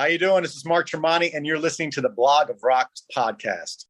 How you doing? This is Mark Tremonti, and you're listening to the Blog of Rocks podcast.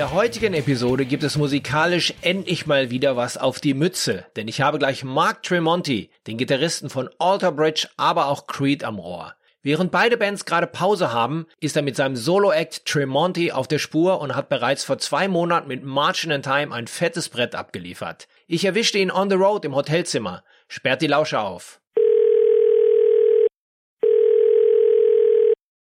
Der heutigen Episode gibt es musikalisch endlich mal wieder was auf die Mütze, denn ich habe gleich Mark Tremonti, den Gitarristen von Alter Bridge, aber auch Creed am Rohr. Während beide Bands gerade Pause haben, ist er mit seinem Solo-Act Tremonti auf der Spur und hat bereits vor zwei Monaten mit Marching in Time ein fettes Brett abgeliefert. Ich erwischte ihn on the road im Hotelzimmer. Sperrt die Lauscher auf.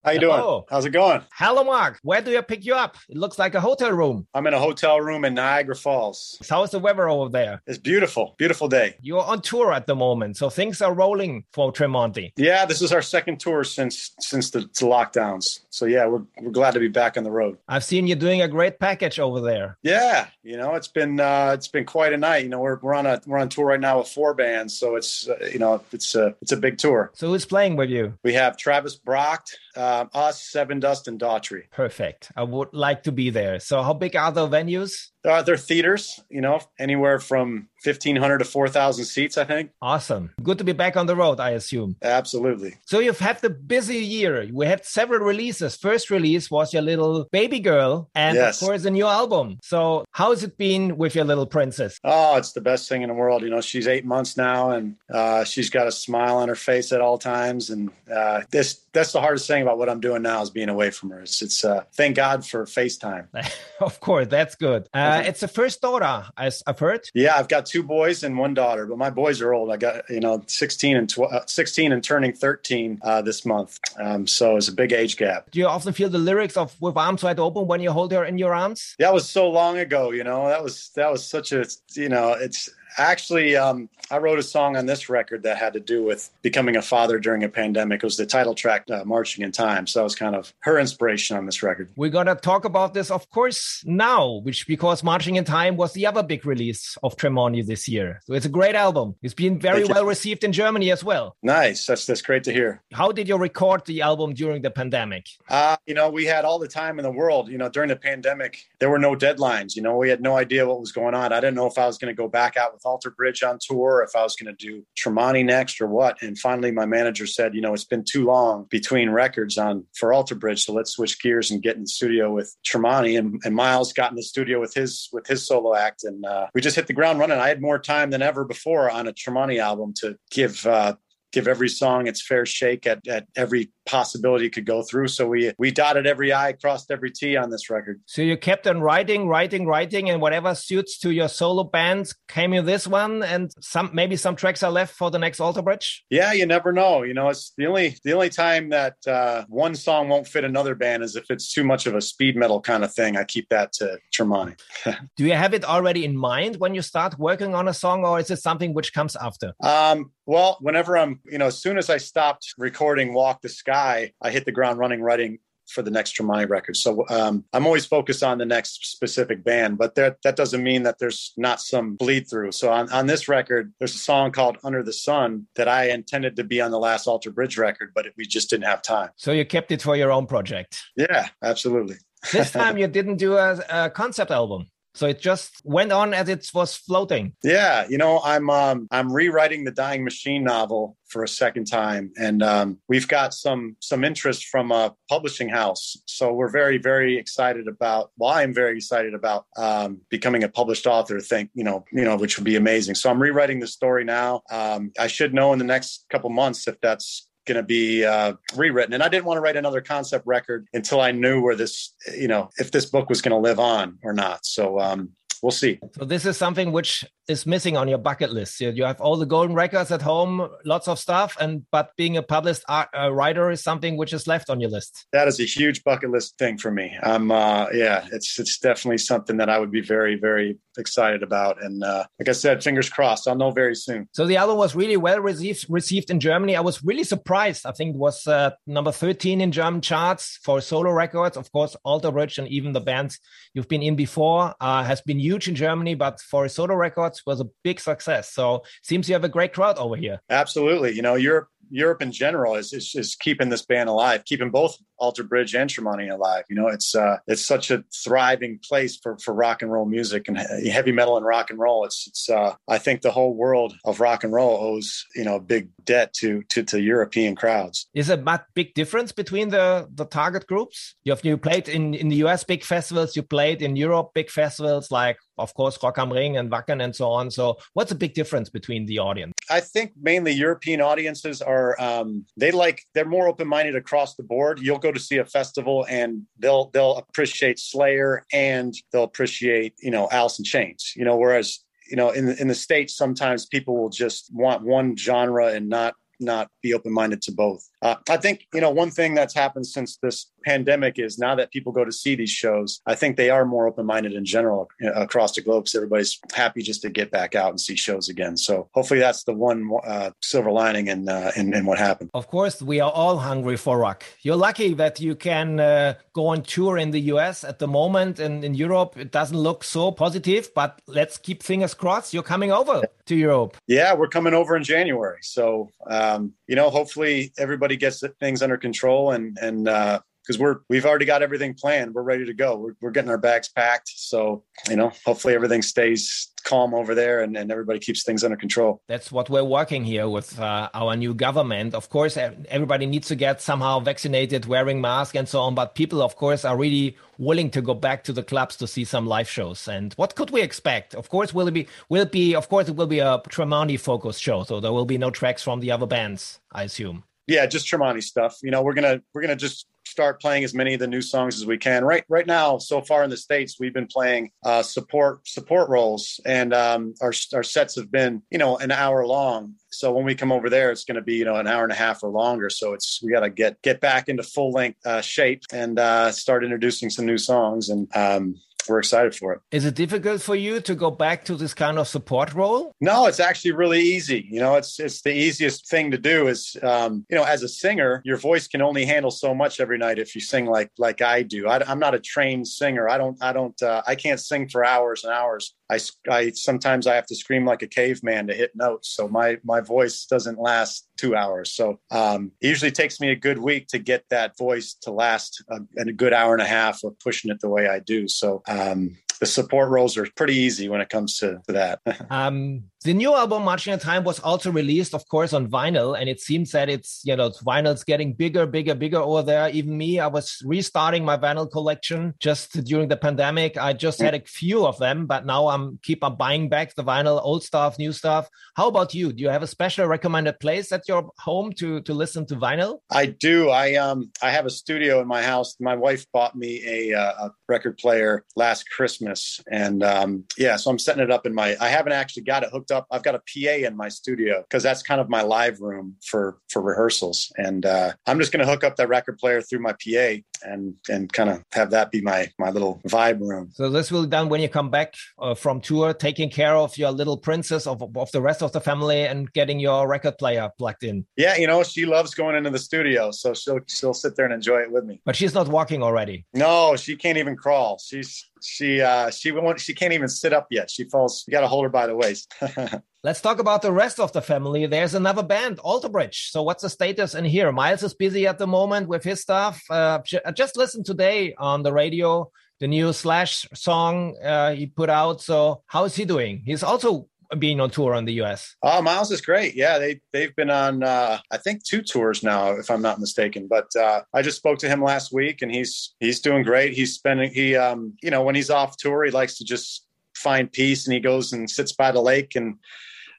How you Hello. doing? How's it going? Hello Mark, where do I pick you up? It looks like a hotel room. I'm in a hotel room in Niagara Falls. How's the weather over there? It's beautiful, beautiful day. You're on tour at the moment, so things are rolling for Tremonti. Yeah, this is our second tour since since the, the lockdowns. So yeah, we're we're glad to be back on the road. I've seen you doing a great package over there. Yeah, you know it's been uh, it's been quite a night. You know we're we're on a we're on tour right now with four bands, so it's uh, you know it's a it's a big tour. So who's playing with you? We have Travis Brock, um, us, Sevendust, and Daughtry. Perfect. I would like to be there. So how big are the venues? Uh, they're theaters, you know, anywhere from fifteen hundred to four thousand seats. I think. Awesome. Good to be back on the road, I assume. Absolutely. So you've had the busy year. We had several releases. First release was your little baby girl and Yes. of course a new album. So how's it been with your little princess? Oh, it's the best thing in the world. You know, she's eight months now, and uh, she's got a smile on her face at all times. And uh, this that's the hardest thing about what I'm doing now is being away from her. It's, it's uh, thank God for FaceTime. of course, that's good. Uh, it's the first daughter, as I've heard. Yeah, I've got two boys and one daughter, but my boys are old. I got you know 16 and tw- uh, 16 and turning 13 uh, this month, um, so it's a big age gap. Do you often feel the lyrics of "With Arms Wide Open" when you hold her in your arms? That was so long ago, you know. That was that was such a you know. It's actually um, I wrote a song on this record that had to do with becoming a father during a pandemic. It was the title track, uh, "Marching in Time." So that was kind of her inspiration on this record. We're gonna talk about this, of course, now, which because "Marching in Time" was the other big release of Tremonti this year. So it's a great album. It's been very well received in Germany as well. Nice. That's that's great to hear. How did you record the album during the pandemic? Uh, you know, we had all the time in the world. You know, during the pandemic, there were no deadlines. You know, we had no idea what was going on. I didn't know if I was going to go back out with Alter Bridge on tour, if I was going to do Tremonti next or what. And finally, my manager said, you know, it's been too long between records on for Alter Bridge, so let's switch gears and get in the studio with Tremonti. And, and Myles got in the studio with his with his solo act, and uh, we just hit the ground running. I had more time than ever before on a Tremonti album to give. Uh, give every song its fair shake at, at every possibility could go through. So we we dotted every I, crossed every T on this record. So you kept on writing, writing, writing, and whatever suits to your solo band came in this one, and some maybe some tracks are left for the next Alter Bridge. Yeah, you never know. You know, it's the only the only time that uh, one song won't fit another band is if it's too much of a speed metal kind of thing. I keep that to Tremonti. Do you have it already in mind when you start working on a song, or is it something which comes after? Um, well, whenever I'm, you know, as soon as I stopped recording Walk the Sky, I hit the ground running writing for the next Tremonti record. So um, I'm always focused on the next specific band, but that that doesn't mean that there's not some bleed through. So on, on this record, there's a song called Under the Sun that I intended to be on the last Alter Bridge record, but we just didn't have time. So you kept it for your own project. Yeah, absolutely. This time you didn't do a, a concept album. So it just went on as it was floating. Yeah, you know, I'm um, I'm rewriting the Dying Machine novel for a second time, and um, we've got some some interest from a publishing house. So we're very very excited about. Well, I'm very excited about um, becoming a published author. Think you know you know which would be amazing. So I'm rewriting the story now. Um, I should know in the next couple months if that's going to be uh, rewritten. And I didn't want to write another concept record until I knew where this, you know, if this book was going to live on or not. So um, we'll see. So this is something which is missing on your bucket list. You have all the golden records at home, lots of stuff, and but being a published art, uh, writer is something which is left on your list. That is a huge bucket list thing for me. I'm, uh, yeah, it's it's definitely something that I would be very very excited about. And uh, like I said, fingers crossed, I'll know very soon. So the album was really well received received in Germany. I was really surprised. I think it was uh, number 13 in German charts for solo records. Of course, Alter Bridge and even the bands you've been in before uh, has been huge in Germany, but for solo records was a big success. So seems you have a great crowd over here. Absolutely. You know, Europe Europe in general is, is, is keeping this band alive, keeping both Alter Bridge and Tremonti alive. You know, it's uh, it's such a thriving place for, for rock and roll music and heavy metal and rock and roll. It's it's uh, I think the whole world of rock and roll owes you know a big debt to to, to European crowds. Is a big difference between the the target groups? You have you played in in the US big festivals, you played in Europe big festivals like of course Rock am Ring and Wacken and so on. So what's the big difference between the audience? I think mainly European audiences are um, they like they're more open minded across the board. You'll go to see a festival and they'll they'll appreciate Slayer and they'll appreciate you know Alice in Chains. You know, whereas you know in in the states sometimes people will just want one genre and not not be open minded to both. Uh, I think you know one thing that's happened since this pandemic is now that people go to see these shows, I think they are more open minded in general across the globe. because everybody's happy just to get back out and see shows again. So hopefully that's the one uh, silver lining in, uh, in, in what happened. Of course, we are all hungry for rock. You're lucky that you can uh, go on tour in the US at the moment, and in Europe it doesn't look so positive. But let's keep fingers crossed. You're coming over to Europe. Yeah, we're coming over in January. So um, you know, hopefully everybody gets things under control and and uh, because we're we've already got everything planned. We're ready to go. We're, we're getting our bags packed. So you know, hopefully everything stays calm over there and, and everybody keeps things under control. That's what we're working here with uh, our new government. Of course, everybody needs to get somehow vaccinated, wearing masks and so on. But people, of course, are really willing to go back to the clubs to see some live shows. And what could we expect? Of course, will it be? Will it be? Of course, it will be a Tremonti focused show. So there will be no tracks from the other bands, I assume. Yeah, just Tremonti stuff. You know, we're gonna we're gonna just start playing as many of the new songs as we can. Right right now, so far in the states, we've been playing uh, support support roles, and um, our our sets have been you know an hour long. So when we come over there, it's going to be you know an hour and a half or longer. So it's we got to get get back into full length uh, shape and uh, start introducing some new songs and. Um, we're excited for it. Is it difficult for you to go back to this kind of support role? No, it's actually really easy. You know, it's it's the easiest thing to do. Is um, you know, as a singer, your voice can only handle so much every night if you sing like like I do. I, am not a trained singer. I don't I don't uh, I can't sing for hours and hours. I, I sometimes I have to scream like a caveman to hit notes. So my my voice doesn't last two hours. So um, it usually takes me a good week to get that voice to last a, a good hour and a half of pushing it the way I do. So um, the support roles are pretty easy when it comes to, to that. um, the new album, Marching on Time, was also released, of course, on vinyl, and it seems that it's you know vinyl's getting bigger, bigger, bigger over there. Even me, I was restarting my vinyl collection just during the pandemic. I just had a few of them, but now I'm keep on buying back the vinyl, old stuff, new stuff. How about you? Do you have a special recommended place at your home to to listen to vinyl? I do. I um I have a studio in my house. My wife bought me a, uh, a record player last Christmas, and um yeah, so I'm setting it up in my. I haven't actually got it hooked up. I've got a PA in my studio because that's kind of my live room for for rehearsals, and uh, I'm just going to hook up that record player through my PA and and kind of have that be my my little vibe room. So this will be done when you come back uh, from tour, taking care of your little princess of of the rest of the family and getting your record player plugged in. Yeah, you know she loves going into the studio, so she'll she'll sit there and enjoy it with me. But she's not walking already. No, she can't even crawl. She's she uh she won't she can't even sit up yet. She falls you got to hold her by the waist. Let's talk about the rest of the family. There's another band alter bridge so what's the status in here? Myles is busy at the moment with his stuff. Uh, just listened today on the radio the new Slash song uh, he put out. So how is he doing? He's also being on tour on the US? Oh, Myles is great. Yeah, they they've been on uh, I think two tours now, if I'm not mistaken. But uh, I just spoke to him last week, and he's he's doing great. He's spending he um you know when he's off tour, he likes to just find peace, and he goes and sits by the lake and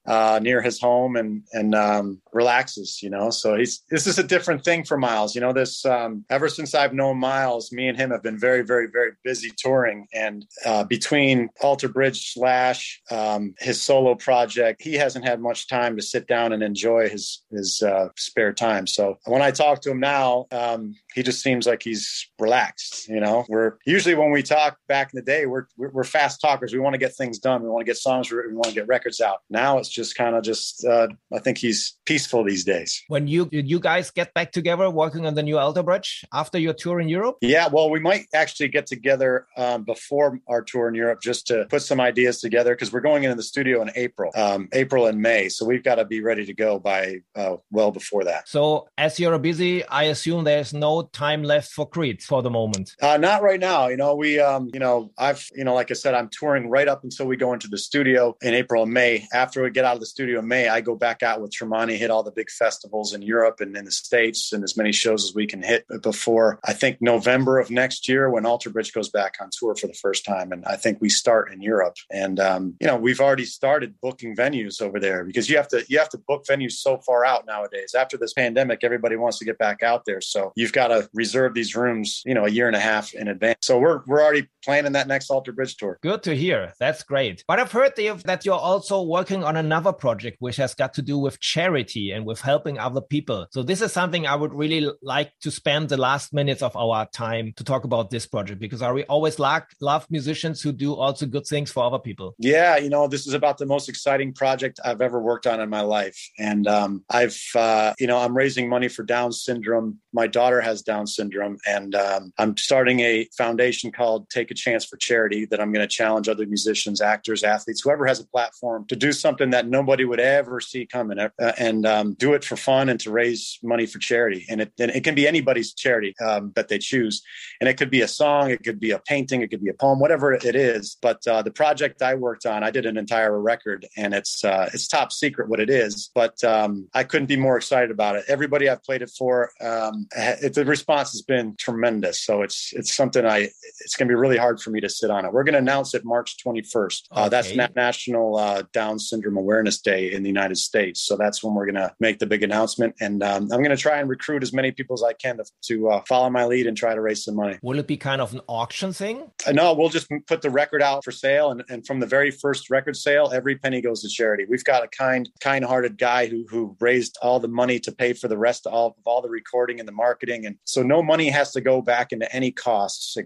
uh, near his home and and um, relaxes. You know, so he's this is a different thing for Myles. You know, this um, ever since I've known Myles, me and him have been very, very, very busy touring. And uh, between Alter Bridge slash um, his solo project, he hasn't had much time to sit down and enjoy his his uh, spare time. So when I talk to him now, um, he just seems like he's relaxed. You know, we're usually when we talk back in the day, we're we're fast talkers. We want to get things done. We want to get songs. Written. We want to get records out. Now it's just kind of just. Uh, I think he's peaceful these days. When you did you guys get back together working on the new Alter Bridge after your tour in Europe? Yeah, well, we might actually get together um, before our tour in Europe just to put some ideas together because we're going into the studio in April, um, April and May. So we've got to be ready to go by uh, well before that. So as you're busy, I assume there's no time left for Creed for the moment. Uh, not right now. You know, we, um, you know, I've, you know, like I said, I'm touring right up until we go into the studio in April and May. After we get out of the studio in May, I go back out with Tremonti, hit all the big festivals in Europe and in the States and as many shows as we can hit before I think November of next year when Alter Bridge goes back on tour for the first time. And I think we start in Europe. And, um, you know, we've already started booking venues over there because you have to, you have to book venues so far out nowadays. After this pandemic, everybody wants to get back out there. So you've got to reserve these rooms, you know, a year and a half in advance. So we're we're already planning that next Alter Bridge tour. Good to hear. That's great. But I've heard that you're also working on another project which has got to do with charity and with helping other people. So this is something I would really like to spend the last minutes of our time to talk about this project because I always like love musicians who do also good things for other people. Yeah, you know, this is about the most exciting project I've ever worked on in my life, and um, I've uh, you know I'm raising money for Down syndrome. My daughter has Down syndrome, and um, I'm starting a foundation called Take a Chance for Charity that I'm going to challenge other musicians, actors, athletes, whoever has a platform to do something that nobody would ever see coming uh, and um, do it for fun and to raise money for charity. And it, and it can be anybody's charity um, that they choose. And it could be a song, it could be a painting, it could be a poem, whatever it is. But uh, the project I worked on, I did an entire record and it's, uh, it's top secret what it is, but um, I couldn't be more excited about it. Everybody I've played it for, um, it, the response has been tremendous. So it's, it's something I, it's going to be really hard for me to sit on it. We're going to announce it March 21st. Uh, That's Na- National uh, Down Syndrome Awareness Day in the United States. So that's when we're going to make the big announcement. And um, I'm going to try and recruit as many people as I can to, to uh, follow my lead and try to raise some money. Will it be kind of an auction thing? Uh, no, we'll just put the record out for sale. And, and from the very first record sale, every penny goes to charity. We've got a kind, kind hearted guy who, who raised all the money to pay for the rest of all, of all the recording and the marketing. And so no money has to go back into any costs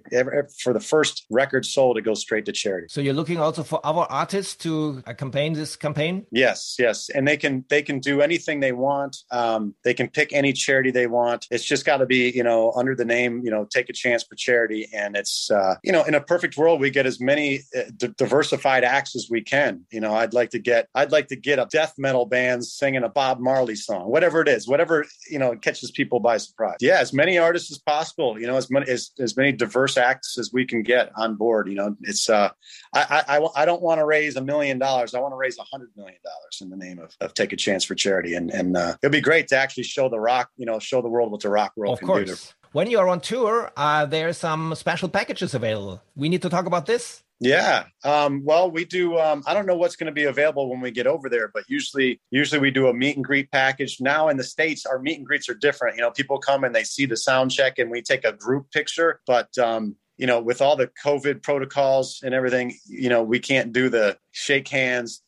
for the first record sold, it goes straight to charity. So you're looking also for other artists to uh, campaign this campaign? Yes, yes, and they can they can do anything they want. Um, they can pick any charity they want. It's just got to be you know under the name you know take a chance for charity, and it's uh, you know in a perfect world we get as many uh, d- diversified acts as we can. You know I'd like to get I'd like to get a death metal band singing a Bob Marley song, whatever it is, whatever you know catches people by surprise. Yeah, as many artists as possible. You know as many as, as many diverse acts as we can get on board. You know, it's uh, I I, I don't want to raise a million dollars. I want to raise a hundred million dollars in the name of, of Take a Chance for Charity, and and uh, it'll be great to actually show the rock, you know, show the world what the rock world of can course. do. To... When you are on tour, uh, there are some special packages available. We need to talk about this. Yeah. Um, well, we do. Um, I don't know what's going to be available when we get over there, but usually, usually we do a meet and greet package. Now in the states, our meet and greets are different. You know, people come and they see the sound check, and we take a group picture. But um, you know, with all the COVID protocols and everything, you know, we can't do the shake hands.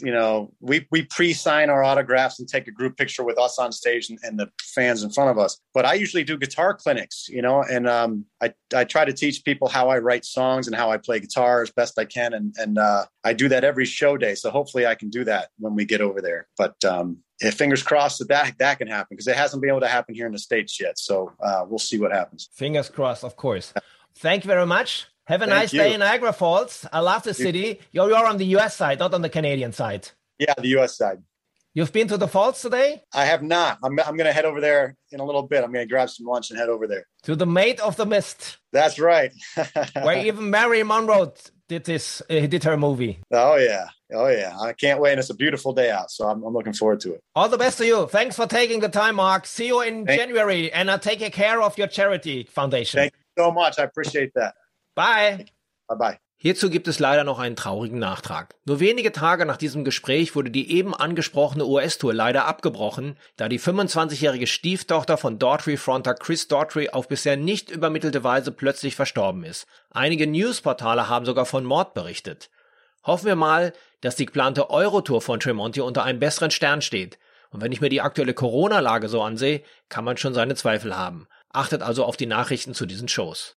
You know, we we pre-sign our autographs and take a group picture with us on stage and, and the fans in front of us. But I usually do guitar clinics, you know, and um, I I try to teach people how I write songs and how I play guitar as best I can, and and uh, I do that every show day. So hopefully I can do that when we get over there. But um, if fingers crossed that that, that can happen because it hasn't been able to happen here in the states yet. So uh, we'll see what happens. Fingers crossed, of course. Thank you very much. Have a Thank nice you. day in Niagara Falls. I love the city. You're, you're on the US side, not on the Canadian side. Yeah, the U.S. side. You've been to the falls today? I have not. I'm, I'm going to head over there in a little bit. I'm going to grab some lunch and head over there. To the Maid of the Mist. That's right. where even Marilyn Monroe did this, uh, did her movie. Oh, yeah. Oh, yeah. I can't wait. And it's a beautiful day out. So I'm, I'm, looking forward to it. All the best to you. Thanks for taking the time, Mark. See you in Thank January. And I'll take care of your charity foundation. Thank you so much. I appreciate that. Bye. Bye bye. Hierzu gibt es leider noch einen traurigen Nachtrag. Nur wenige Tage nach diesem Gespräch wurde die eben angesprochene US-Tour leider abgebrochen, da die 25-jährige Stieftochter von Daughtry-Fronter Chris Daughtry auf bisher nicht übermittelte Weise plötzlich verstorben ist. Einige Newsportale haben sogar von Mord berichtet. Hoffen wir mal, dass die geplante Eurotour von Tremonti unter einem besseren Stern steht. Und wenn ich mir die aktuelle Corona-Lage so ansehe, kann man schon seine Zweifel haben. Achtet also auf die Nachrichten zu diesen Shows.